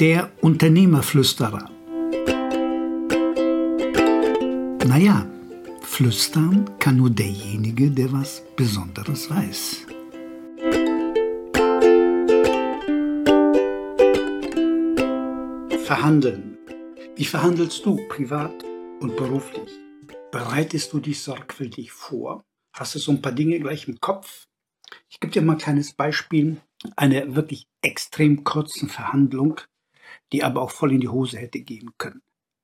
Der Unternehmerflüsterer. Naja, flüstern kann nur derjenige, der was Besonderes weiß. Verhandeln. Wie verhandelst du privat und beruflich? Bereitest du dich sorgfältig vor? Hast du so ein paar Dinge gleich im Kopf? Ich gebe dir mal ein kleines Beispiel einer wirklich extrem kurzen Verhandlung, die aber auch voll in die Hose hätte gehen können.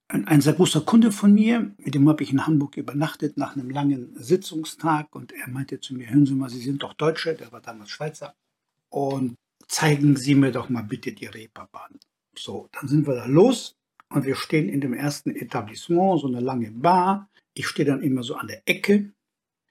Ein, sehr großer Kunde von mir, mit dem habe ich in Hamburg übernachtet nach einem langen Sitzungstag und er meinte zu mir, hören Sie mal, Sie sind doch Deutsche, der war damals Schweizer, und zeigen Sie mir doch mal bitte die Reeperbahn. So, dann sind wir da los und wir stehen in dem ersten Etablissement, so eine lange Bar. Ich stehe dann immer so an der Ecke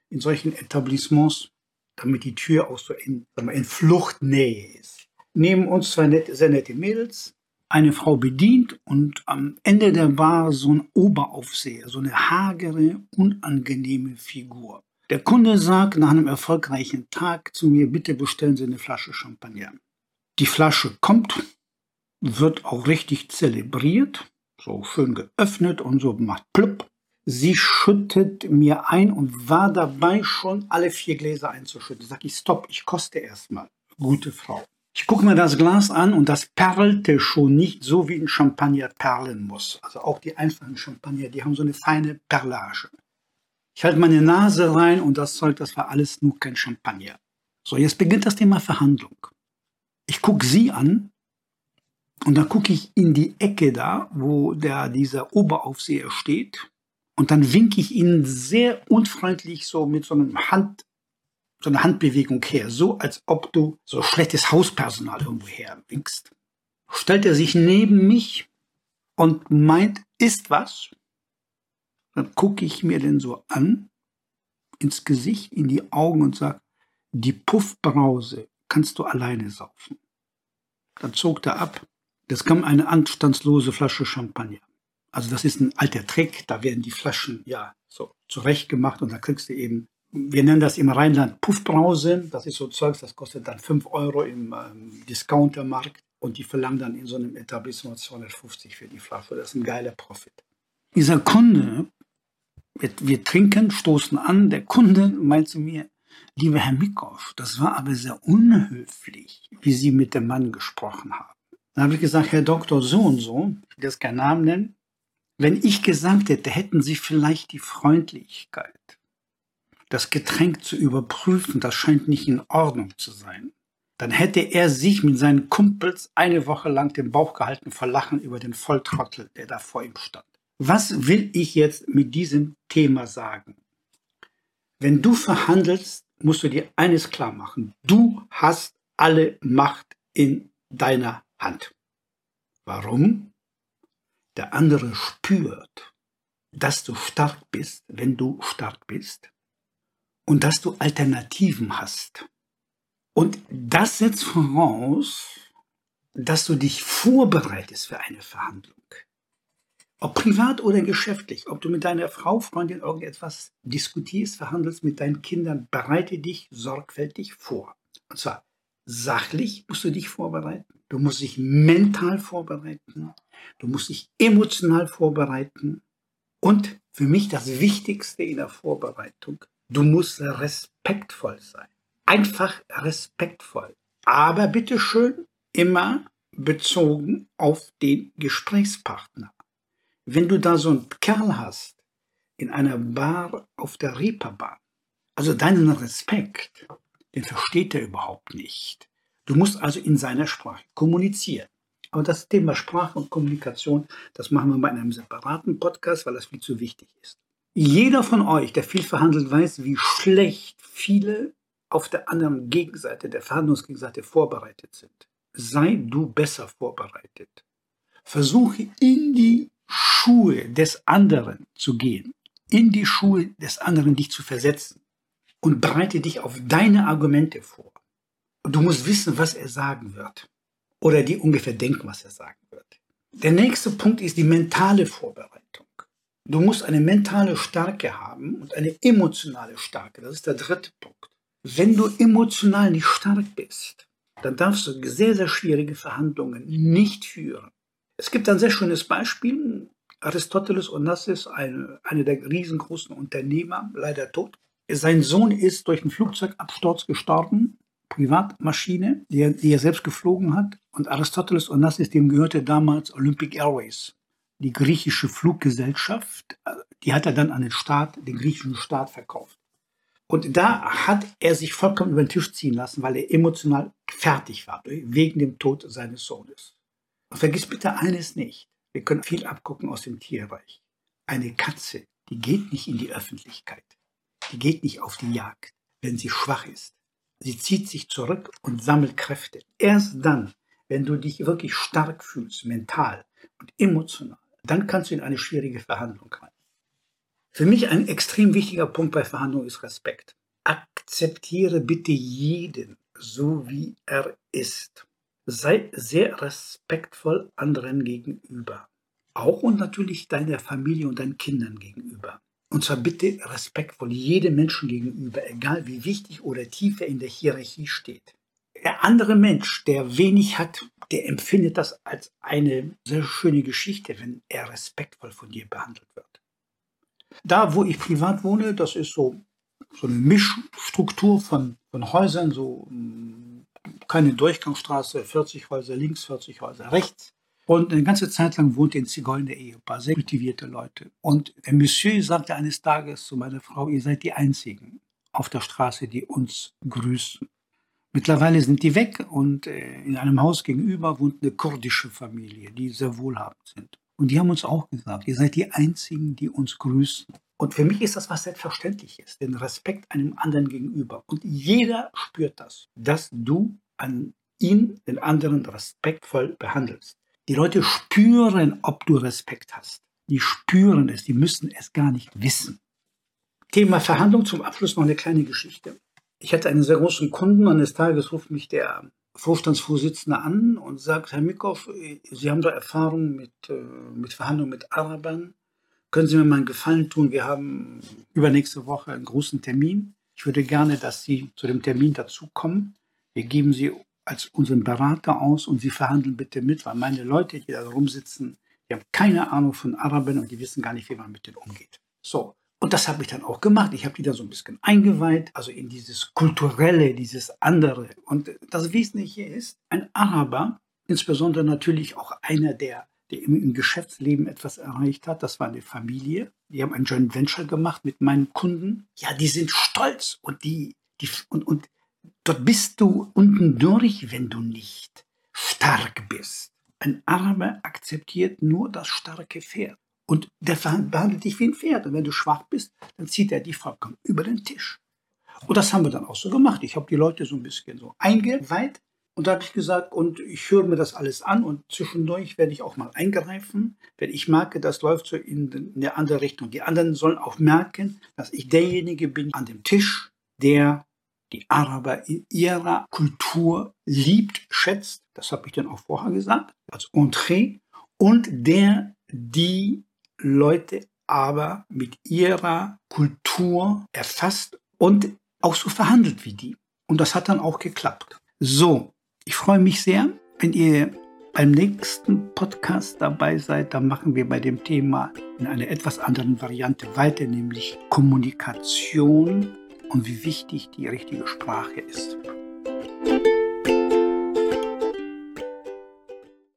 in solchen Etablissements, damit die Tür auch so in, in Fluchtnähe ist. Neben uns zwei nette, sehr nette Mädels, eine Frau bedient und am Ende der Bar so ein Oberaufseher, so eine hagere, unangenehme Figur. Der Kunde sagt nach einem erfolgreichen Tag zu mir, bitte bestellen Sie eine Flasche Champagner. Die Flasche kommt, wird auch richtig zelebriert, so schön geöffnet und so macht plupp. Sie schüttet mir ein und war dabei schon alle vier Gläser einzuschütten. Sag ich, stopp, ich koste erstmal. Gute Frau. Ich gucke mir das Glas an und das perlte schon nicht so, wie ein Champagner perlen muss. Also auch die einfachen Champagner, die haben so eine feine Perlage. Ich halte meine Nase rein und das Zeug, das war alles nur kein Champagner. So, jetzt beginnt das Thema Verhandlung. Ich gucke sie an und dann gucke ich in die Ecke da, wo der, dieser Oberaufseher steht und dann winke ich ihnen sehr unfreundlich so mit so einem Hand, so einer Handbewegung her, so als ob du so schlechtes Hauspersonal irgendwo her winkst. Stellt er sich neben mich und meint, ist was? Dann gucke ich mir den so an, ins Gesicht, in die Augen und sage, die Puffbrause kannst du alleine saufen. Dann zog er ab. Das kam eine anstandslose Flasche Champagner. Also das ist ein alter Trick, da werden die Flaschen ja so zurecht gemacht und da kriegst du eben, wir nennen das im Rheinland Puffbrause, das ist so Zeugs, das kostet dann 5 Euro im ähm, Discountermarkt und die verlangen dann in so einem Etablissement 250 für die Flasche. Das ist ein geiler Profit. Dieser Kunde, wir, wir trinken, stoßen an, der Kunde meint zu mir, lieber Herr Mikow, das war aber sehr unhöflich, wie Sie mit dem Mann gesprochen haben. Dann habe ich gesagt, Herr Doktor so und so, ich will jetzt keinen Namen nennen, wenn ich gesagt hätte, hätten Sie vielleicht die Freundlichkeit, das Getränk zu überprüfen, das scheint nicht in Ordnung zu sein, dann hätte er sich mit seinen Kumpels eine Woche lang den Bauch gehalten vor Lachen über den Volltrottel, der da vor ihm stand. Was will ich jetzt mit diesem Thema sagen? Wenn du verhandelst, musst du dir eines klar machen. Du hast alle Macht in deiner Hand. Warum? der andere spürt, dass du stark bist, wenn du stark bist und dass du Alternativen hast. Und das setzt voraus, dass du dich vorbereitest für eine Verhandlung. Ob privat oder geschäftlich, ob du mit deiner Frau, Freundin irgendetwas diskutierst, verhandelst mit deinen Kindern, bereite dich sorgfältig vor. Und zwar sachlich musst du dich vorbereiten, du musst dich mental vorbereiten, du musst dich emotional vorbereiten und für mich das Wichtigste in der Vorbereitung, du musst respektvoll sein. Einfach respektvoll. Aber bitteschön immer bezogen auf den Gesprächspartner. Wenn du da so einen Kerl hast in einer Bar auf der Reeperbahn, also deinen Respekt, den versteht er überhaupt nicht. Du musst also in seiner Sprache kommunizieren. Aber das Thema Sprache und Kommunikation, das machen wir mal in einem separaten Podcast, weil das viel zu wichtig ist. Jeder von euch, der viel verhandelt, weiß, wie schlecht viele auf der anderen Gegenseite, der Verhandlungsgegenseite vorbereitet sind. Sei du besser vorbereitet. Versuche in die Schuhe des anderen zu gehen, in die Schuhe des anderen dich zu versetzen und bereite dich auf deine Argumente vor. Du musst wissen, was er sagen wird. Oder die ungefähr denken, was er sagen wird. Der nächste Punkt ist die mentale Vorbereitung. Du musst eine mentale Stärke haben und eine emotionale Stärke. Das ist der dritte Punkt. Wenn du emotional nicht stark bist, dann darfst du sehr, sehr schwierige Verhandlungen nicht führen. Es gibt ein sehr schönes Beispiel. Aristoteles Onassis, eine, eine der riesengroßen Unternehmer, leider tot. Sein Sohn ist durch einen Flugzeugabsturz gestorben, Privatmaschine, die er, die er selbst geflogen hat. Und Aristoteles Onassis, dem gehörte damals Olympic Airways, die griechische Fluggesellschaft. Die hat er dann an den Staat, den griechischen Staat verkauft. Und da hat er sich vollkommen über den Tisch ziehen lassen, weil er emotional fertig war, wegen dem Tod seines Sohnes. Und vergiss bitte eines nicht. Wir können viel abgucken aus dem Tierreich. Eine Katze, die geht nicht in die Öffentlichkeit. Die geht nicht auf die Jagd, wenn sie schwach ist. Sie zieht sich zurück und sammelt Kräfte. Erst dann, wenn du dich wirklich stark fühlst, mental und emotional, dann kannst du in eine schwierige Verhandlung rein. Für mich ein extrem wichtiger Punkt bei Verhandlungen ist Respekt. Akzeptiere bitte jeden so, wie er ist. Sei sehr respektvoll anderen gegenüber. Auch und natürlich deiner Familie und deinen Kindern gegenüber. Und zwar bitte respektvoll jedem Menschen gegenüber, egal wie wichtig oder tief er in der Hierarchie steht. Der andere Mensch, der wenig hat, der empfindet das als eine sehr schöne Geschichte, wenn er respektvoll von dir behandelt wird. Da, wo ich privat wohne, das ist so, so eine Mischstruktur von, von Häusern, so keine Durchgangsstraße, 40 Häuser links, 40 Häuser rechts. Und eine ganze Zeit lang wohnte ein Zigeuner-Ehepaar, sehr kultivierte Leute. Und der Monsieur sagte eines Tages zu meiner Frau, ihr seid die Einzigen auf der Straße, die uns grüßen. Mittlerweile sind die weg und äh, in einem Haus gegenüber wohnt eine kurdische Familie, die sehr wohlhabend sind. Und die haben uns auch gesagt, ihr seid die Einzigen, die uns grüßen. Und für mich ist das was Selbstverständliches, den Respekt einem anderen gegenüber. Und jeder spürt das, dass du an ihn, den anderen, respektvoll behandelst. Die Leute spüren, ob du Respekt hast. Die spüren es, die müssen es gar nicht wissen. Thema Verhandlung zum Abschluss noch eine kleine Geschichte. Ich hatte einen sehr großen Kunden, eines Tages ruft mich der Vorstandsvorsitzende an und sagt, Herr Mikow, Sie haben da Erfahrung mit, äh, mit Verhandlungen mit Arabern können Sie mir mal einen Gefallen tun? Wir haben übernächste Woche einen großen Termin. Ich würde gerne, dass Sie zu dem Termin dazukommen. Wir geben Sie als unseren Berater aus und Sie verhandeln bitte mit, weil meine Leute, die da rumsitzen, die haben keine Ahnung von Arabern und die wissen gar nicht, wie man mit denen umgeht. So. Und das habe ich dann auch gemacht. Ich habe die da so ein bisschen eingeweiht, also in dieses kulturelle, dieses andere. Und das Wesentliche ist, ein Araber, insbesondere natürlich auch einer, der der im, Geschäftsleben etwas erreicht hat. Das war eine Familie. Die haben ein Joint Venture gemacht mit meinen Kunden. Ja, die sind stolz und die, die und, und dort bist du unten durch, wenn du nicht stark bist. Ein Araber akzeptiert nur das starke Pferd. Und der behandelt dich wie ein Pferd. Und wenn du schwach bist, dann zieht er dich vollkommen über den Tisch. Und das haben wir dann auch so gemacht. Ich habe die Leute so ein bisschen so eingeweiht und da habe ich gesagt, und ich höre mir das alles an und zwischendurch werde ich auch mal eingreifen, wenn ich merke, das läuft so in eine andere Richtung. Die anderen sollen auch merken, dass ich derjenige bin an dem Tisch, der die Araber in ihrer Kultur liebt, schätzt, das habe ich dann auch vorher gesagt, als Entree, und der die Leute aber mit ihrer Kultur erfasst und auch so verhandelt wie die. Und das hat dann auch geklappt. So, ich freue mich sehr, wenn ihr beim nächsten Podcast dabei seid. Da machen wir bei dem Thema in einer etwas anderen Variante weiter, nämlich Kommunikation und wie wichtig die richtige Sprache ist.